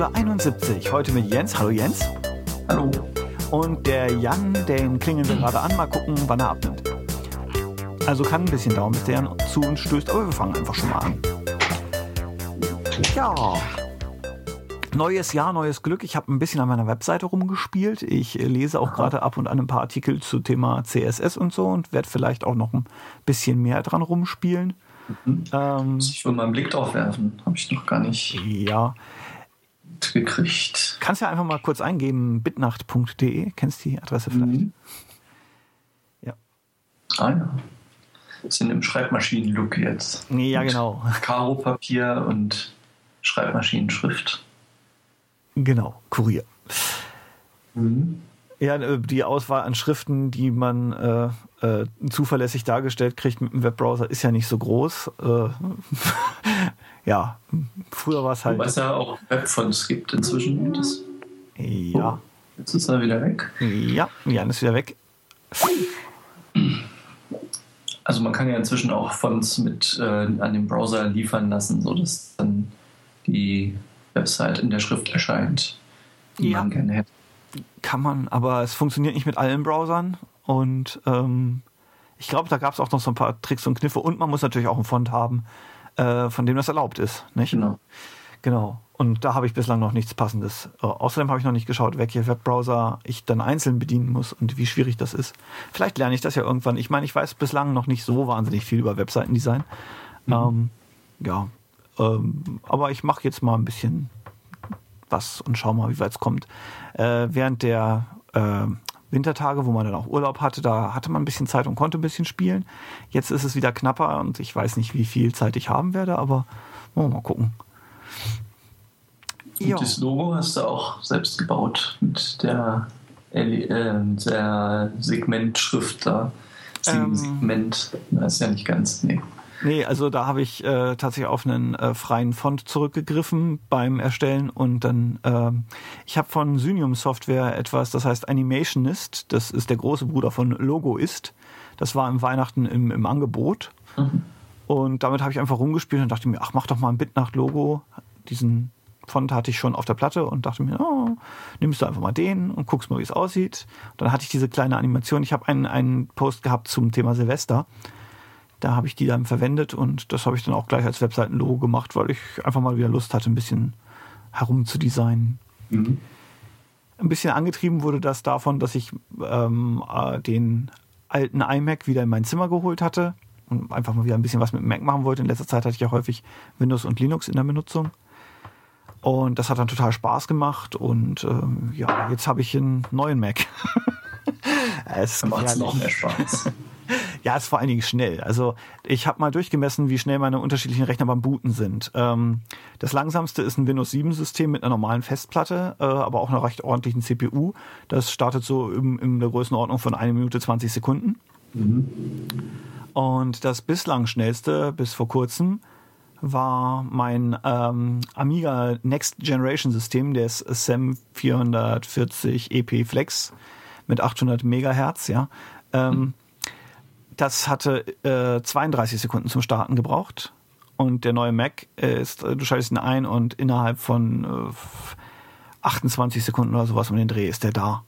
Episode 71. Heute mit Jens. Hallo Jens. Hallo. Und der Jan, den klingeln wir gerade an. Mal gucken, wann er abnimmt. Also kann ein bisschen dauern, bis der Jan zu uns stößt, aber wir fangen einfach schon mal an. Ja. Neues Jahr, neues Glück. Ich habe ein bisschen an meiner Webseite rumgespielt. Ich lese auch gerade ab und an ein paar Artikel zu Thema CSS und so und werde vielleicht auch noch ein bisschen mehr dran rumspielen. Mhm. Ähm, Muss ich wohl mal einen Blick drauf werfen. Habe ich noch gar nicht ja. Gekriegt. Kannst ja einfach mal kurz eingeben, bitnacht.de. Kennst du die Adresse vielleicht? Mhm. Ja. Ah ja. Sind im Schreibmaschinen-Look jetzt. Ja, genau. Karo-Papier und Schreibmaschinenschrift. Genau, Kurier. Mhm. Ja, äh, die Auswahl an Schriften, die man äh, äh, zuverlässig dargestellt kriegt mit dem Webbrowser, ist ja nicht so groß. Äh, ja, früher war es halt. Was ja auch Webfonts gibt inzwischen. Das ja. Jetzt ist er wieder weg. Ja, Jan ist wieder weg. Also man kann ja inzwischen auch Fonts mit äh, an den Browser liefern lassen, sodass dann die Website in der Schrift erscheint, die ja. man gerne hätte. Kann man, aber es funktioniert nicht mit allen Browsern und ähm, ich glaube, da gab es auch noch so ein paar Tricks und Kniffe und man muss natürlich auch einen Font haben, äh, von dem das erlaubt ist. Nicht? Genau. Genau. Und da habe ich bislang noch nichts Passendes. Äh, außerdem habe ich noch nicht geschaut, welche Webbrowser ich dann einzeln bedienen muss und wie schwierig das ist. Vielleicht lerne ich das ja irgendwann. Ich meine, ich weiß bislang noch nicht so wahnsinnig viel über Webseitendesign. Mhm. Ähm, ja, ähm, aber ich mache jetzt mal ein bisschen was und schau mal, wie weit es kommt. Äh, während der äh, Wintertage, wo man dann auch Urlaub hatte, da hatte man ein bisschen Zeit und konnte ein bisschen spielen. Jetzt ist es wieder knapper und ich weiß nicht, wie viel Zeit ich haben werde, aber oh, mal gucken. Und das Logo hast du auch selbst gebaut mit der, äh, der Segmentschrift da. Ähm, Segment, das ist ja nicht ganz, nee. Nee, also da habe ich äh, tatsächlich auf einen äh, freien Font zurückgegriffen beim Erstellen und dann, äh, ich habe von Synium Software etwas, das heißt Animationist, das ist der große Bruder von Logoist. Das war im Weihnachten im, im Angebot. Mhm. Und damit habe ich einfach rumgespielt und dachte mir, ach, mach doch mal ein Bitnacht-Logo. Diesen Font hatte ich schon auf der Platte und dachte mir, oh, nimmst du einfach mal den und guckst mal, wie es aussieht. Und dann hatte ich diese kleine Animation. Ich habe einen, einen Post gehabt zum Thema Silvester. Da habe ich die dann verwendet und das habe ich dann auch gleich als Webseitenlogo gemacht, weil ich einfach mal wieder Lust hatte, ein bisschen herum zu designen. Mhm. Ein bisschen angetrieben wurde das davon, dass ich ähm, äh, den alten iMac wieder in mein Zimmer geholt hatte und einfach mal wieder ein bisschen was mit dem Mac machen wollte. In letzter Zeit hatte ich ja häufig Windows und Linux in der Benutzung. Und das hat dann total Spaß gemacht und ähm, ja, jetzt habe ich einen neuen Mac. es macht noch mehr Spaß. Ja, ist vor allen Dingen schnell. Also ich habe mal durchgemessen, wie schnell meine unterschiedlichen Rechner beim Booten sind. Ähm, das langsamste ist ein Windows 7 System mit einer normalen Festplatte, äh, aber auch einer recht ordentlichen CPU. Das startet so in, in der Größenordnung von 1 Minute 20 Sekunden. Mhm. Und das bislang schnellste bis vor kurzem war mein ähm, Amiga Next Generation System, der ist SEM 440 EP Flex mit 800 Megahertz, ja. Ähm, das hatte äh, 32 Sekunden zum Starten gebraucht. Und der neue Mac ist, äh, du schaltest ihn ein und innerhalb von äh, 28 Sekunden oder sowas um den Dreh ist der da.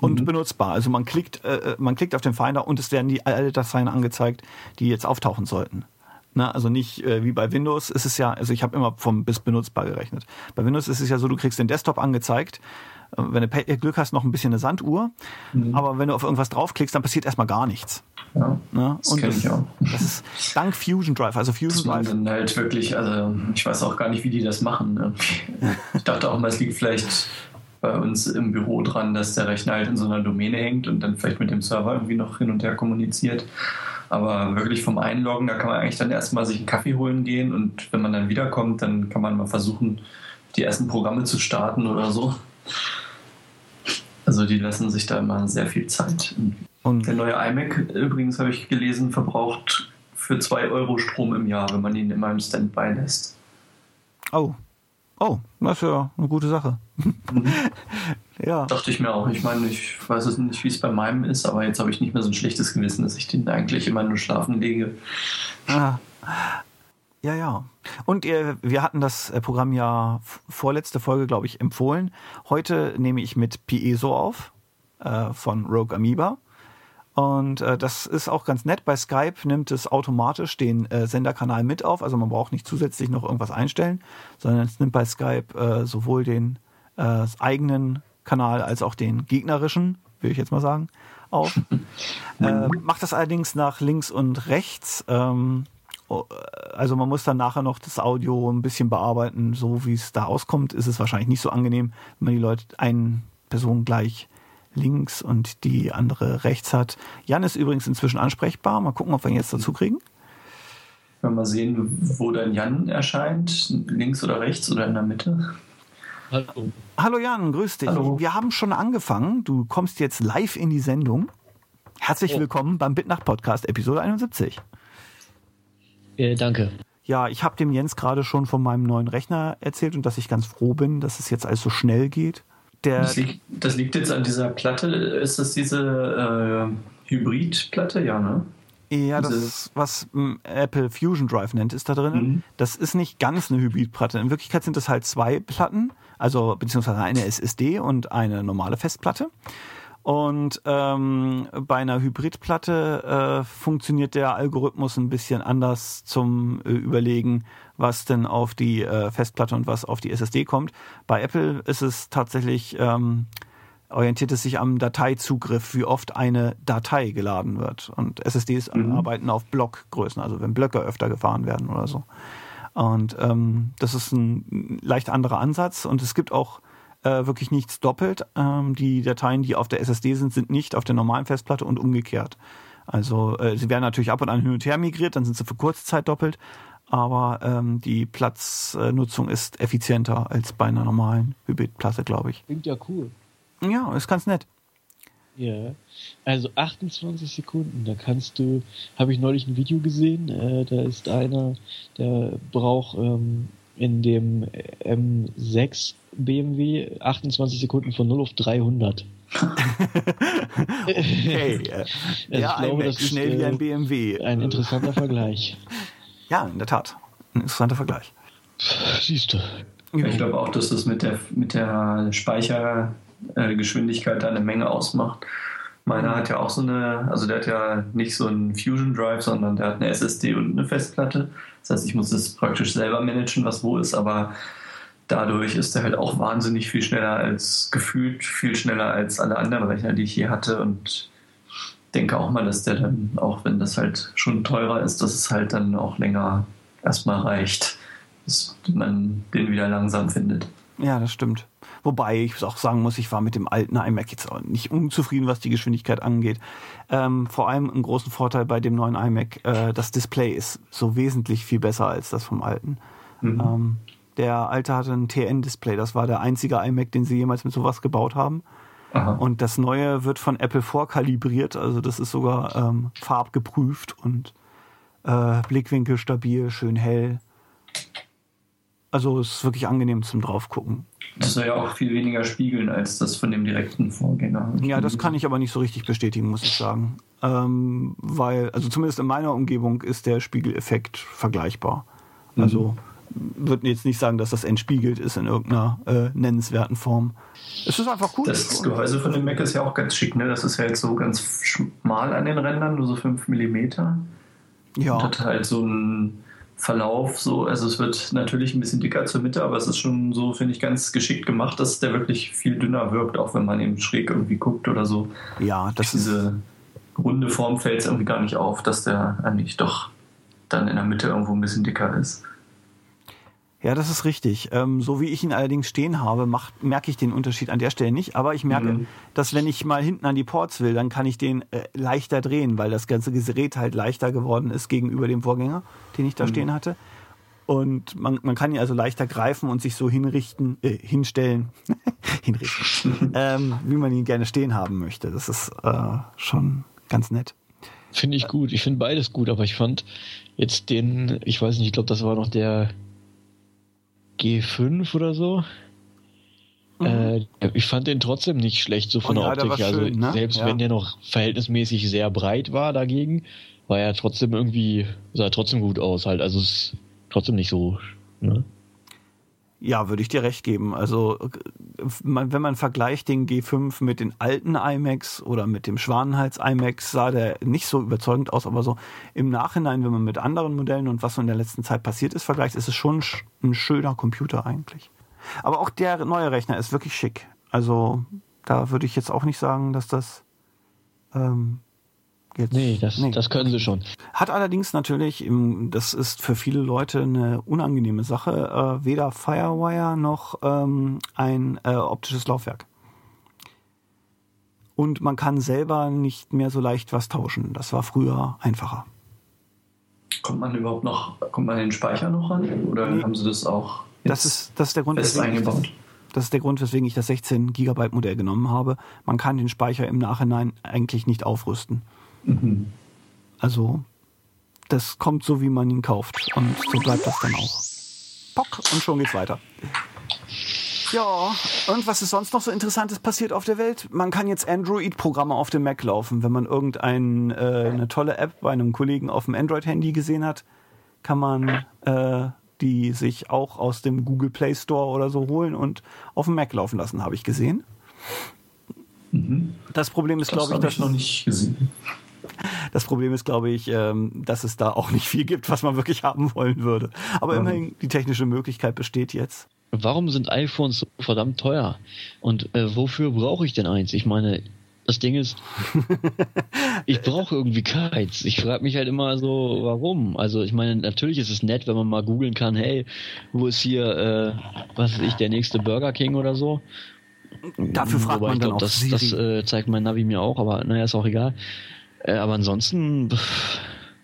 Und mhm. benutzbar. Also man klickt, äh, äh, man klickt auf den Finder und es werden die alle Dateien angezeigt, die jetzt auftauchen sollten. Na, also nicht äh, wie bei Windows ist es ja, also ich habe immer vom bis benutzbar gerechnet. Bei Windows ist es ja so, du kriegst den Desktop angezeigt, äh, wenn du Glück hast, noch ein bisschen eine Sanduhr, mhm. aber wenn du auf irgendwas draufklickst, dann passiert erstmal gar nichts. Ja, ne? das kenne ich auch. Das ist dank Fusion Drive. Also Fusion das Drive. Dann halt wirklich, also ich weiß auch gar nicht, wie die das machen. Ne? Ich dachte auch mal, es liegt vielleicht bei uns im Büro dran, dass der Rechner halt in so einer Domäne hängt und dann vielleicht mit dem Server irgendwie noch hin und her kommuniziert. Aber wirklich vom Einloggen, da kann man eigentlich dann erstmal sich einen Kaffee holen gehen und wenn man dann wiederkommt, dann kann man mal versuchen, die ersten Programme zu starten oder so. Also die lassen sich da immer sehr viel Zeit. Und der neue iMac übrigens, habe ich gelesen, verbraucht für 2 Euro Strom im Jahr, wenn man ihn immer im Standby lässt. Oh. Oh, das ist ja eine gute Sache. Mhm. ja. Dachte ich mir auch. Ich meine, ich weiß es nicht, wie es bei meinem ist, aber jetzt habe ich nicht mehr so ein schlechtes Gewissen, dass ich den eigentlich immer nur schlafen lege. Ah. Ja, ja. Und äh, wir hatten das äh, Programm ja vorletzte Folge, glaube ich, empfohlen. Heute nehme ich mit Piezo auf äh, von Rogue Amoeba. Und äh, das ist auch ganz nett. Bei Skype nimmt es automatisch den äh, Senderkanal mit auf. Also man braucht nicht zusätzlich noch irgendwas einstellen, sondern es nimmt bei Skype äh, sowohl den äh, eigenen Kanal als auch den gegnerischen, will ich jetzt mal sagen, auf. äh, macht das allerdings nach links und rechts. Ähm, also man muss dann nachher noch das Audio ein bisschen bearbeiten, so wie es da auskommt, ist es wahrscheinlich nicht so angenehm, wenn man die Leute eine Person gleich links und die andere rechts hat. Jan ist übrigens inzwischen ansprechbar. Mal gucken, ob wir ihn jetzt dazu kriegen. Mal sehen, wo dann Jan erscheint. Links oder rechts oder in der Mitte. Hallo. Hallo Jan, grüß dich. Hallo. Wir haben schon angefangen. Du kommst jetzt live in die Sendung. Herzlich oh. willkommen beim Bitnacht Podcast, Episode 71. Äh, danke. Ja, ich habe dem Jens gerade schon von meinem neuen Rechner erzählt und dass ich ganz froh bin, dass es jetzt alles so schnell geht. Der das, liegt, das liegt jetzt an dieser Platte. Ist das diese äh, Hybridplatte? Ja, ne? Ja, das, ist, was Apple Fusion Drive nennt, ist da drin. Mhm. Das ist nicht ganz eine Hybridplatte. In Wirklichkeit sind es halt zwei Platten, also beziehungsweise eine SSD und eine normale Festplatte. Und ähm, bei einer Hybridplatte äh, funktioniert der Algorithmus ein bisschen anders zum äh, Überlegen, was denn auf die äh, Festplatte und was auf die SSD kommt. Bei Apple ist es tatsächlich, ähm, orientiert es sich am Dateizugriff, wie oft eine Datei geladen wird. Und SSDs mhm. arbeiten auf Blockgrößen, also wenn Blöcke öfter gefahren werden oder so. Und ähm, das ist ein leicht anderer Ansatz. Und es gibt auch äh, wirklich nichts doppelt. Ähm, die Dateien, die auf der SSD sind, sind nicht auf der normalen Festplatte und umgekehrt. Also äh, sie werden natürlich ab und an hin und her migriert, dann sind sie für kurze Zeit doppelt, aber ähm, die Platznutzung ist effizienter als bei einer normalen Hybridplatte, glaube ich. Klingt ja cool. Ja, ist ganz nett. Ja, also 28 Sekunden, da kannst du, habe ich neulich ein Video gesehen, äh, da ist einer, der braucht ähm, in dem M6 BMW 28 Sekunden von 0 auf 300. okay. also ja, ich glaube, das ist schnell wie ein BMW. Äh, ein interessanter Vergleich. Ja, in der Tat. Ein interessanter Vergleich. Siehst du. Ich glaube auch, dass das mit der, mit der Speichergeschwindigkeit eine Menge ausmacht. Meiner hat ja auch so eine, also der hat ja nicht so einen Fusion Drive, sondern der hat eine SSD und eine Festplatte. Das heißt, ich muss es praktisch selber managen, was wo ist, aber dadurch ist er halt auch wahnsinnig viel schneller als gefühlt, viel schneller als alle anderen Rechner, die ich hier hatte und denke auch mal, dass der dann, auch wenn das halt schon teurer ist, dass es halt dann auch länger erstmal reicht, bis man den wieder langsam findet. Ja, das stimmt. Wobei ich auch sagen muss, ich war mit dem alten iMac jetzt auch nicht unzufrieden, was die Geschwindigkeit angeht. Ähm, vor allem einen großen Vorteil bei dem neuen iMac, äh, das Display ist so wesentlich viel besser als das vom alten. Mhm. Ähm, der alte hatte ein TN-Display, das war der einzige iMac, den sie jemals mit sowas gebaut haben. Aha. Und das neue wird von Apple vorkalibriert, also das ist sogar ähm, farbgeprüft und äh, Blickwinkel stabil, schön hell. Also es ist wirklich angenehm zum draufgucken. Das soll ja auch viel weniger spiegeln als das von dem direkten Vorgänger. Ja, das kann ich aber nicht so richtig bestätigen, muss ich sagen. Ähm, weil, also zumindest in meiner Umgebung ist der Spiegeleffekt vergleichbar. Mhm. Würde jetzt nicht sagen, dass das entspiegelt ist in irgendeiner äh, nennenswerten Form. Es ist einfach cool. Das Gehäuse von dem Mac ist ja auch ganz schick, ne? Das ist ja jetzt so ganz schmal an den Rändern, nur so 5 mm. Ja. Und hat halt so ein Verlauf so, also es wird natürlich ein bisschen dicker zur Mitte, aber es ist schon so, finde ich, ganz geschickt gemacht, dass der wirklich viel dünner wirkt, auch wenn man eben schräg irgendwie guckt oder so. Ja, das Diese runde Form fällt es irgendwie gar nicht auf, dass der eigentlich doch dann in der Mitte irgendwo ein bisschen dicker ist. Ja, das ist richtig. Ähm, so wie ich ihn allerdings stehen habe, macht, merke ich den Unterschied an der Stelle nicht. Aber ich merke, mhm. dass wenn ich mal hinten an die Ports will, dann kann ich den äh, leichter drehen, weil das ganze Gerät halt leichter geworden ist gegenüber dem Vorgänger, den ich da mhm. stehen hatte. Und man, man kann ihn also leichter greifen und sich so hinrichten, äh, hinstellen, hinrichten, ähm, wie man ihn gerne stehen haben möchte. Das ist äh, schon ganz nett. Finde ich gut. Ich finde beides gut, aber ich fand jetzt den, ich weiß nicht, ich glaube, das war noch der G5 oder so. Mhm. Äh, ich fand den trotzdem nicht schlecht, so von oh, der ja, Optik. Also schön, ne? selbst ja. wenn der noch verhältnismäßig sehr breit war dagegen, war er trotzdem irgendwie, sah trotzdem gut aus halt. Also es trotzdem nicht so. Ne? Ja, würde ich dir recht geben. Also wenn man vergleicht den G5 mit den alten iMacs oder mit dem Schwanenhals iMacs, sah der nicht so überzeugend aus, aber so im Nachhinein, wenn man mit anderen Modellen und was so in der letzten Zeit passiert ist, vergleicht, ist es schon ein schöner Computer eigentlich. Aber auch der neue Rechner ist wirklich schick. Also da würde ich jetzt auch nicht sagen, dass das ähm, Jetzt, nee, das, nee, das können sie schon. Hat allerdings natürlich, das ist für viele Leute eine unangenehme Sache, äh, weder Firewire noch ähm, ein äh, optisches Laufwerk. Und man kann selber nicht mehr so leicht was tauschen. Das war früher einfacher. Kommt man überhaupt noch, kommt man den Speicher noch ran? Oder nee. haben sie das auch das ist, das ist der Grund, fest eingebaut? Das, das ist der Grund, weswegen ich das 16 Gigabyte Modell genommen habe. Man kann den Speicher im Nachhinein eigentlich nicht aufrüsten. Mhm. Also, das kommt so, wie man ihn kauft. Und so bleibt das dann auch. Pock, und schon geht's weiter. Ja, und was ist sonst noch so Interessantes passiert auf der Welt? Man kann jetzt Android-Programme auf dem Mac laufen. Wenn man irgendeine äh, tolle App bei einem Kollegen auf dem Android-Handy gesehen hat, kann man äh, die sich auch aus dem Google Play Store oder so holen und auf dem Mac laufen lassen, habe ich gesehen. Mhm. Das Problem ist, glaube ich, das noch nicht gesehen. Das Problem ist, glaube ich, ähm, dass es da auch nicht viel gibt, was man wirklich haben wollen würde. Aber mhm. immerhin, die technische Möglichkeit besteht jetzt. Warum sind iPhones so verdammt teuer? Und äh, wofür brauche ich denn eins? Ich meine, das Ding ist, ich brauche irgendwie keins. Ich frage mich halt immer so, warum? Also ich meine, natürlich ist es nett, wenn man mal googeln kann, hey, wo ist hier, äh, was ist ich, der nächste Burger King oder so? Dafür fragt Wobei man ich dann glaub, auch das, Siri. das äh, zeigt mein Navi mir auch, aber naja, ist auch egal. Äh, aber ansonsten,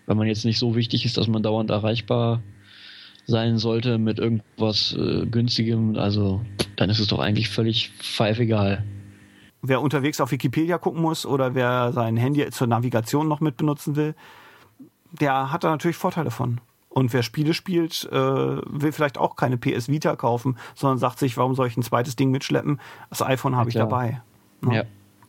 wenn man jetzt nicht so wichtig ist, dass man dauernd erreichbar sein sollte mit irgendwas äh, günstigem, also dann ist es doch eigentlich völlig pfeifegal. Wer unterwegs auf Wikipedia gucken muss oder wer sein Handy zur Navigation noch mit benutzen will, der hat da natürlich Vorteile von. Und wer Spiele spielt, äh, will vielleicht auch keine PS Vita kaufen, sondern sagt sich, warum soll ich ein zweites Ding mitschleppen? Das iPhone habe ich dabei. Ja. ja.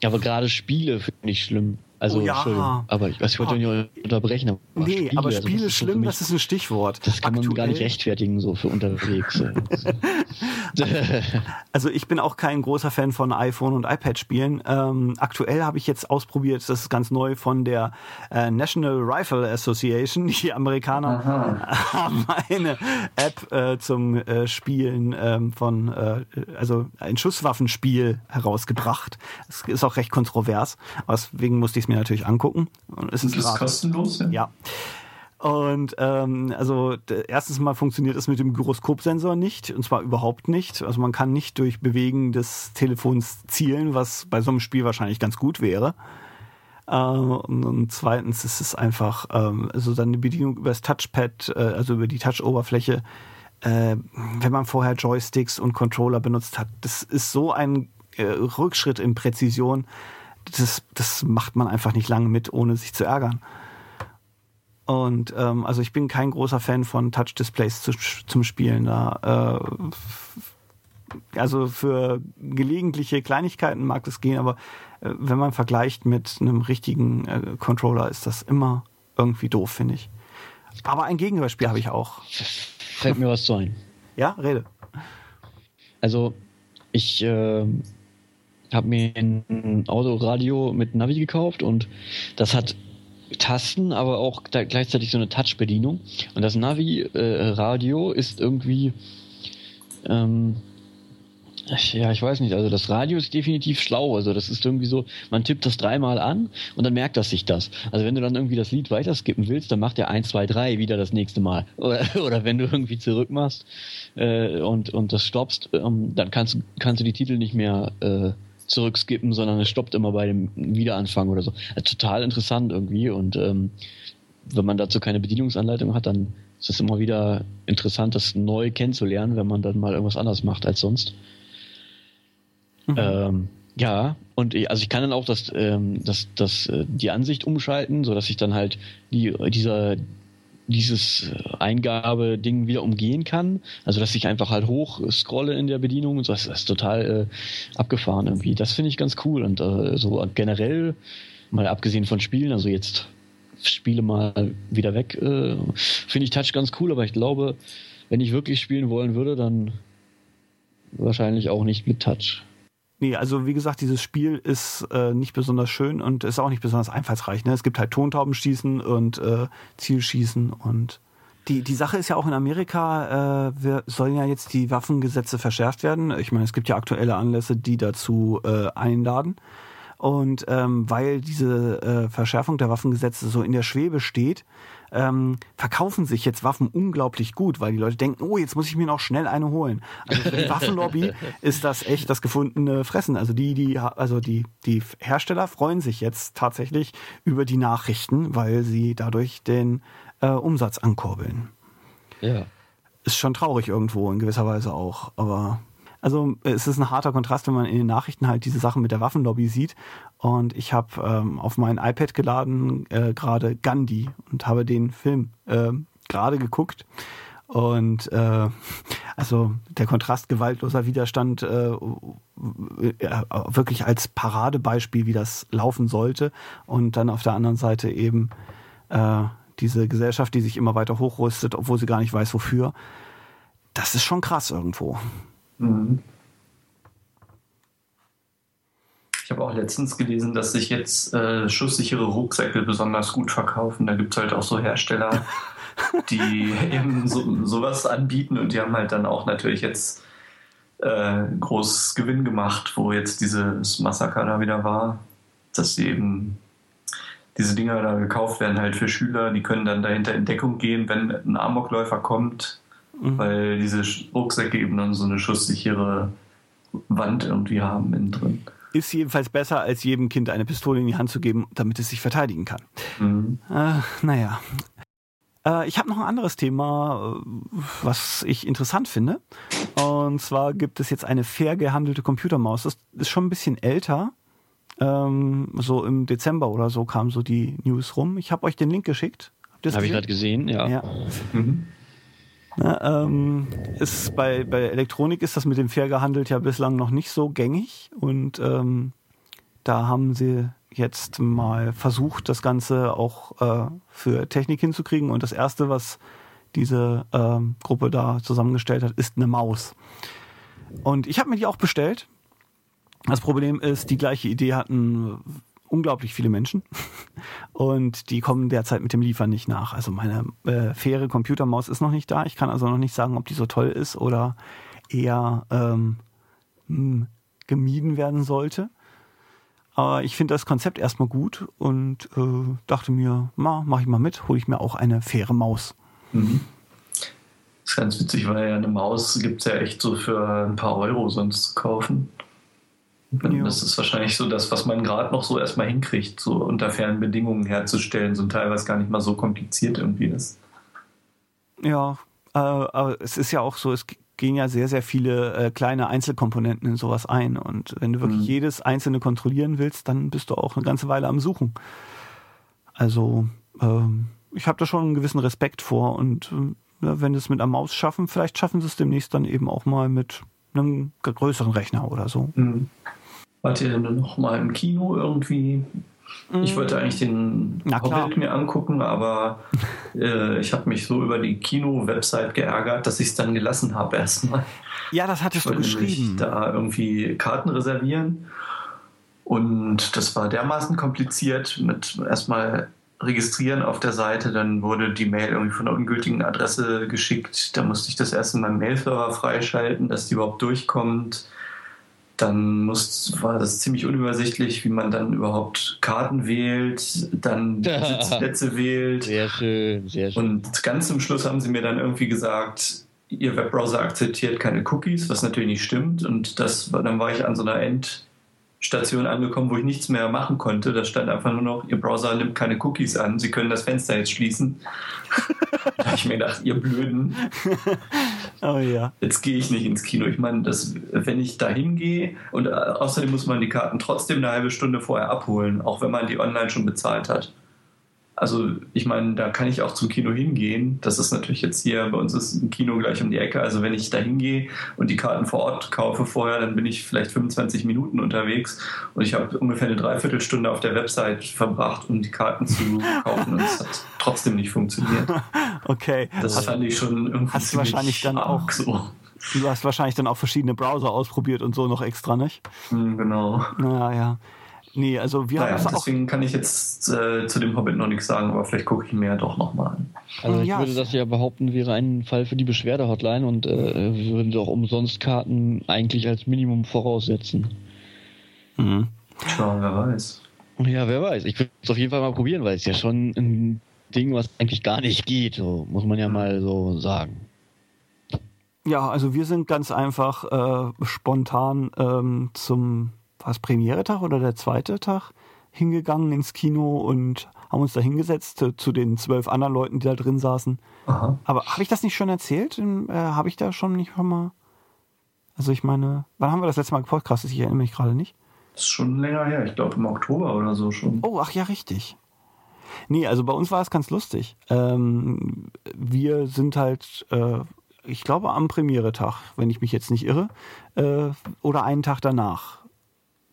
aber gerade Spiele finde ich schlimm. Also, oh, ja. aber ich, ich wollte ja. nicht unterbrechen. Aber nee, Spiele, aber Spiele also, schlimm, das ist ein Stichwort. Das kann Aktuell. man gar nicht rechtfertigen, so für unterwegs. also ich bin auch kein großer Fan von iPhone und iPad-Spielen. Ähm, aktuell habe ich jetzt ausprobiert, das ist ganz neu von der äh, National Rifle Association. Die Amerikaner Aha. haben eine App äh, zum äh, Spielen ähm, von, äh, also ein Schusswaffenspiel herausgebracht. Es ist auch recht kontrovers, deswegen musste ich es mir natürlich angucken. Und es ist, ist kostenlos? Ja. ja. Und ähm, also erstens mal funktioniert es mit dem Gyroskopsensor nicht, und zwar überhaupt nicht. Also man kann nicht durch Bewegen des Telefons zielen, was bei so einem Spiel wahrscheinlich ganz gut wäre. Äh, und, und, zweitens ist es einfach, ähm, also dann die Bedienung über das Touchpad, äh, also über die Touch-Oberfläche, äh, wenn man vorher Joysticks und Controller benutzt hat, das ist so ein äh, Rückschritt in Präzision das, das macht man einfach nicht lange mit, ohne sich zu ärgern. Und ähm, also ich bin kein großer Fan von Touch-Displays zu, zum Spielen. Da, äh, also für gelegentliche Kleinigkeiten mag das gehen, aber äh, wenn man vergleicht mit einem richtigen äh, Controller, ist das immer irgendwie doof, finde ich. Aber ein Gegenbeispiel habe ich auch. Fällt mir was zu ein. Ja, rede. Also ich äh, habe mir ein Autoradio mit Navi gekauft und das hat Tasten, aber auch gleichzeitig so eine Touch-Bedienung. Und das Navi-Radio äh, ist irgendwie, ähm, ja, ich weiß nicht, also das Radio ist definitiv schlau. Also das ist irgendwie so, man tippt das dreimal an und dann merkt das sich das. Also wenn du dann irgendwie das Lied weiterskippen willst, dann macht er eins, zwei, drei wieder das nächste Mal. Oder, oder wenn du irgendwie zurück machst äh, und, und das stoppst, ähm, dann kannst, kannst du die Titel nicht mehr äh, zurückskippen, sondern es stoppt immer bei dem Wiederanfang oder so. Also total interessant irgendwie und ähm, wenn man dazu keine Bedienungsanleitung hat, dann ist es immer wieder interessant, das neu kennenzulernen, wenn man dann mal irgendwas anders macht als sonst. Mhm. Ähm, ja, und ich, also ich kann dann auch das, ähm, das, das, äh, die Ansicht umschalten, so dass ich dann halt die, dieser, dieses Eingabeding wieder umgehen kann. Also dass ich einfach halt hoch scrolle in der Bedienung und so. Das ist total äh, abgefahren irgendwie. Das finde ich ganz cool. Und äh, so generell, mal abgesehen von Spielen, also jetzt Spiele mal wieder weg. Äh, Finde ich Touch ganz cool, aber ich glaube, wenn ich wirklich spielen wollen würde, dann wahrscheinlich auch nicht mit Touch. Nee, also wie gesagt, dieses Spiel ist äh, nicht besonders schön und ist auch nicht besonders einfallsreich. Ne? Es gibt halt Tontaubenschießen und äh, Zielschießen und die, die Sache ist ja auch in Amerika, äh, wir sollen ja jetzt die Waffengesetze verschärft werden. Ich meine, es gibt ja aktuelle Anlässe, die dazu äh, einladen. Und ähm, weil diese äh, Verschärfung der Waffengesetze so in der Schwebe steht, ähm, verkaufen sich jetzt Waffen unglaublich gut, weil die Leute denken, oh, jetzt muss ich mir noch schnell eine holen. Also für die Waffenlobby ist das echt das gefundene Fressen. Also die, die, also die, die Hersteller freuen sich jetzt tatsächlich über die Nachrichten, weil sie dadurch den äh, Umsatz ankurbeln. Ja. Ist schon traurig irgendwo in gewisser Weise auch, aber also es ist ein harter Kontrast, wenn man in den Nachrichten halt diese Sachen mit der Waffenlobby sieht. Und ich habe ähm, auf mein iPad geladen äh, gerade Gandhi und habe den Film äh, gerade geguckt. Und äh, also der Kontrast gewaltloser Widerstand äh, äh, wirklich als Paradebeispiel, wie das laufen sollte. Und dann auf der anderen Seite eben äh, diese Gesellschaft, die sich immer weiter hochrüstet, obwohl sie gar nicht weiß, wofür. Das ist schon krass irgendwo. Mhm. Ich habe auch letztens gelesen, dass sich jetzt äh, schusssichere Rucksäcke besonders gut verkaufen. Da gibt es halt auch so Hersteller, die eben so, sowas anbieten und die haben halt dann auch natürlich jetzt äh, groß Gewinn gemacht, wo jetzt dieses Massaker da wieder war, dass sie eben diese Dinger da gekauft werden halt für Schüler, die können dann dahinter in Deckung gehen, wenn ein Amokläufer kommt, mhm. weil diese Rucksäcke eben dann so eine schusssichere Wand irgendwie haben innen drin. Ist jedenfalls besser, als jedem Kind eine Pistole in die Hand zu geben, damit es sich verteidigen kann. Mhm. Äh, naja. Äh, ich habe noch ein anderes Thema, äh, was ich interessant finde. Und zwar gibt es jetzt eine fair gehandelte Computermaus. Das ist schon ein bisschen älter. Ähm, so im Dezember oder so kam so die News rum. Ich habe euch den Link geschickt. Habe ich gerade gesehen, ja. ja. Mhm. Na, ähm, ist bei, bei Elektronik ist das mit dem fair gehandelt ja bislang noch nicht so gängig und ähm, da haben sie jetzt mal versucht, das Ganze auch äh, für Technik hinzukriegen und das erste, was diese ähm, Gruppe da zusammengestellt hat, ist eine Maus. Und ich habe mir die auch bestellt. Das Problem ist, die gleiche Idee hatten unglaublich viele Menschen und die kommen derzeit mit dem Liefern nicht nach. Also meine äh, faire Computermaus ist noch nicht da. Ich kann also noch nicht sagen, ob die so toll ist oder eher ähm, hm, gemieden werden sollte. Aber ich finde das Konzept erstmal gut und äh, dachte mir, ma, mach ich mal mit, hole ich mir auch eine faire Maus. Mhm. Das ist ganz witzig, weil ja eine Maus gibt es ja echt so für ein paar Euro sonst zu kaufen. Ja. Das ist wahrscheinlich so das, was man gerade noch so erstmal hinkriegt, so unter fairen Bedingungen herzustellen, so ein Teil, was gar nicht mal so kompliziert irgendwie ist. Ja, äh, aber es ist ja auch so, es gehen ja sehr, sehr viele äh, kleine Einzelkomponenten in sowas ein. Und wenn du wirklich mhm. jedes einzelne kontrollieren willst, dann bist du auch eine ganze Weile am Suchen. Also, ähm, ich habe da schon einen gewissen Respekt vor und äh, wenn sie es mit einer Maus schaffen, vielleicht schaffen sie es demnächst dann eben auch mal mit einem größeren Rechner oder so. Mhm. Wart ihr denn noch mal im Kino irgendwie? Ich wollte mm. eigentlich den Hobbit mir angucken, aber äh, ich habe mich so über die Kino-Website geärgert, dass ich es dann gelassen habe erstmal. Ja, das hattest du geschrieben. Da irgendwie Karten reservieren. Und das war dermaßen kompliziert mit erstmal registrieren auf der Seite, dann wurde die Mail irgendwie von der ungültigen Adresse geschickt. Da musste ich das erst in meinem Mailserver freischalten, dass die überhaupt durchkommt. Dann muss, war das ziemlich unübersichtlich, wie man dann überhaupt Karten wählt, dann Sitzplätze wählt. Sehr schön, sehr schön. Und ganz zum Schluss haben sie mir dann irgendwie gesagt, ihr Webbrowser akzeptiert keine Cookies, was natürlich nicht stimmt. Und das, dann war ich an so einer End- Station angekommen, wo ich nichts mehr machen konnte. Da stand einfach nur noch, Ihr Browser nimmt keine Cookies an, Sie können das Fenster jetzt schließen. da habe ich mir gedacht, ihr Blöden. Oh ja. Jetzt gehe ich nicht ins Kino. Ich meine, das, wenn ich da hingehe und äh, außerdem muss man die Karten trotzdem eine halbe Stunde vorher abholen, auch wenn man die online schon bezahlt hat. Also ich meine, da kann ich auch zum Kino hingehen. Das ist natürlich jetzt hier, bei uns ist ein Kino gleich um die Ecke. Also wenn ich da hingehe und die Karten vor Ort kaufe vorher, dann bin ich vielleicht 25 Minuten unterwegs und ich habe ungefähr eine Dreiviertelstunde auf der Website verbracht, um die Karten zu kaufen und es hat trotzdem nicht funktioniert. Okay. Das fand ich schon irgendwie Hast du wahrscheinlich dann auch so. Du hast wahrscheinlich dann auch verschiedene Browser ausprobiert und so noch extra, nicht? Hm, genau. Naja, ja. Nee, also wir naja, haben das auch. deswegen kann ich jetzt äh, zu dem Hobbit noch nichts sagen, aber vielleicht gucke ich mir ja doch nochmal an. Also ich Ja, würde das ja behaupten, wäre ein Fall für die Beschwerde-Hotline und äh, wir würden doch umsonst Karten eigentlich als Minimum voraussetzen. Mhm. Tja, wer weiß. Ja, wer weiß. Ich würde es auf jeden Fall mal probieren, weil es ja schon ein Ding, was eigentlich gar nicht geht, so muss man ja mal so sagen. Ja, also wir sind ganz einfach äh, spontan ähm, zum was Premiere-Tag oder der zweite Tag hingegangen ins Kino und haben uns da hingesetzt äh, zu den zwölf anderen Leuten, die da drin saßen. Aha. Aber habe ich das nicht schon erzählt? Äh, habe ich da schon nicht schon mal? Also ich meine, wann haben wir das letzte Mal gepodcastet? Ich erinnere mich gerade nicht. Das ist schon länger her. Ich glaube im Oktober oder so schon. Oh, ach ja, richtig. Nee, also bei uns war es ganz lustig. Ähm, wir sind halt, äh, ich glaube, am Premieretag, wenn ich mich jetzt nicht irre, äh, oder einen Tag danach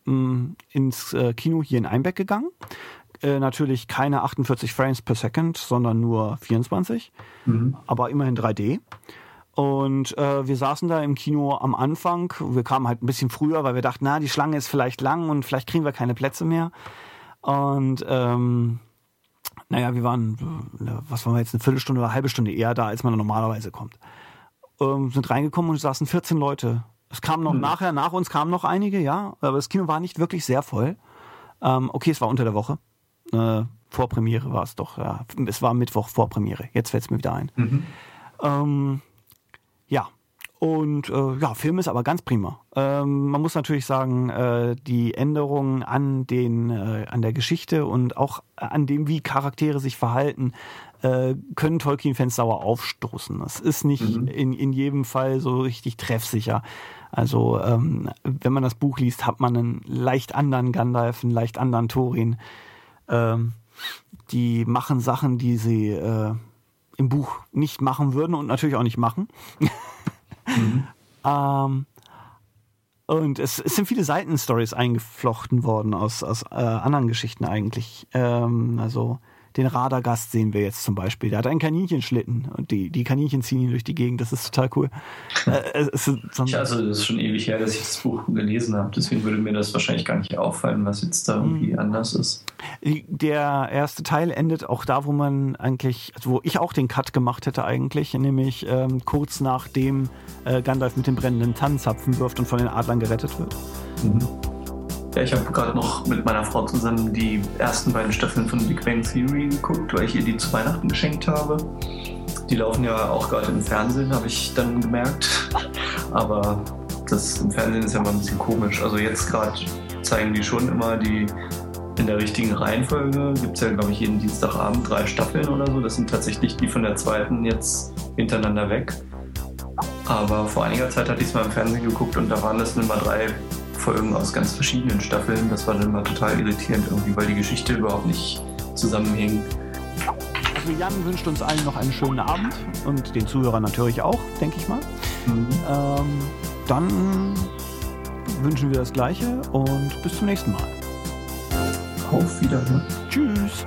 mh, ins äh, Kino hier in Einbeck gegangen. Äh, natürlich keine 48 Frames per Second, sondern nur 24, Mhm. aber immerhin 3D. Und äh, wir saßen da im Kino am Anfang. Wir kamen halt ein bisschen früher, weil wir dachten, na, die Schlange ist vielleicht lang und vielleicht kriegen wir keine Plätze mehr. Und ähm, naja, wir waren, was waren wir jetzt, eine Viertelstunde oder eine halbe Stunde eher da, als man normalerweise kommt. Ähm, sind reingekommen und saßen 14 Leute. Es kamen noch nachher, nach uns kamen noch einige, ja, aber das Kino war nicht wirklich sehr voll. Ähm, okay, es war unter der Woche. Äh, Vorpremiere war es doch, ja. Es war Mittwoch Vorpremiere. Jetzt fällt es mir wieder ein. Mhm. Ähm, ja. Und äh, ja, Film ist aber ganz prima. Ähm, man muss natürlich sagen, äh, die Änderungen an den, äh, an der Geschichte und auch an dem, wie Charaktere sich verhalten, äh, können Tolkien-Fans sauer aufstoßen. Das ist nicht Mhm. in, in jedem Fall so richtig treffsicher. Also ähm, wenn man das Buch liest, hat man einen leicht anderen Gandalf, einen leicht anderen Thorin. Ähm, die machen Sachen, die sie äh, im Buch nicht machen würden und natürlich auch nicht machen. ähm, und es, es sind viele Seitenstories eingeflochten worden aus, aus äh, anderen Geschichten eigentlich. Ähm, also den Radargast sehen wir jetzt zum Beispiel. Der hat einen Kaninchenschlitten und die, die Kaninchen ziehen ihn durch die Gegend. Das ist total cool. äh, es Ich, also, das ist schon ewig her, dass ich das Buch gelesen habe. Deswegen würde mir das wahrscheinlich gar nicht auffallen, was jetzt da irgendwie Mhm. anders ist. Der erste Teil endet auch da, wo man eigentlich, also wo ich auch den Cut gemacht hätte eigentlich, nämlich ähm, kurz nachdem äh, Gandalf mit dem brennenden Tannenzapfen wirft und von den Adlern gerettet wird. Mhm. Ja, ich habe gerade noch mit meiner Frau zusammen die ersten beiden Staffeln von Big Bang Theory geguckt, weil ich ihr die zu Weihnachten geschenkt habe. Die laufen ja auch gerade im Fernsehen, habe ich dann gemerkt. Aber das im Fernsehen ist ja mal ein bisschen komisch. Also jetzt gerade zeigen die schon immer die in der richtigen Reihenfolge. Gibt es ja, glaube ich, jeden Dienstagabend drei Staffeln oder so. Das sind tatsächlich die von der zweiten jetzt hintereinander weg. Aber vor einiger Zeit hatte ich es mal im Fernsehen geguckt und da waren das mal drei Folgen aus ganz verschiedenen Staffeln. Das war dann mal total irritierend irgendwie, weil die Geschichte überhaupt nicht zusammenhing. Also Jan wünscht uns allen noch einen schönen Abend und den Zuhörern natürlich auch, denke ich mal. Ähm, dann wünschen wir das Gleiche und bis zum nächsten Mal. Auf Wiederhören. Tschüss.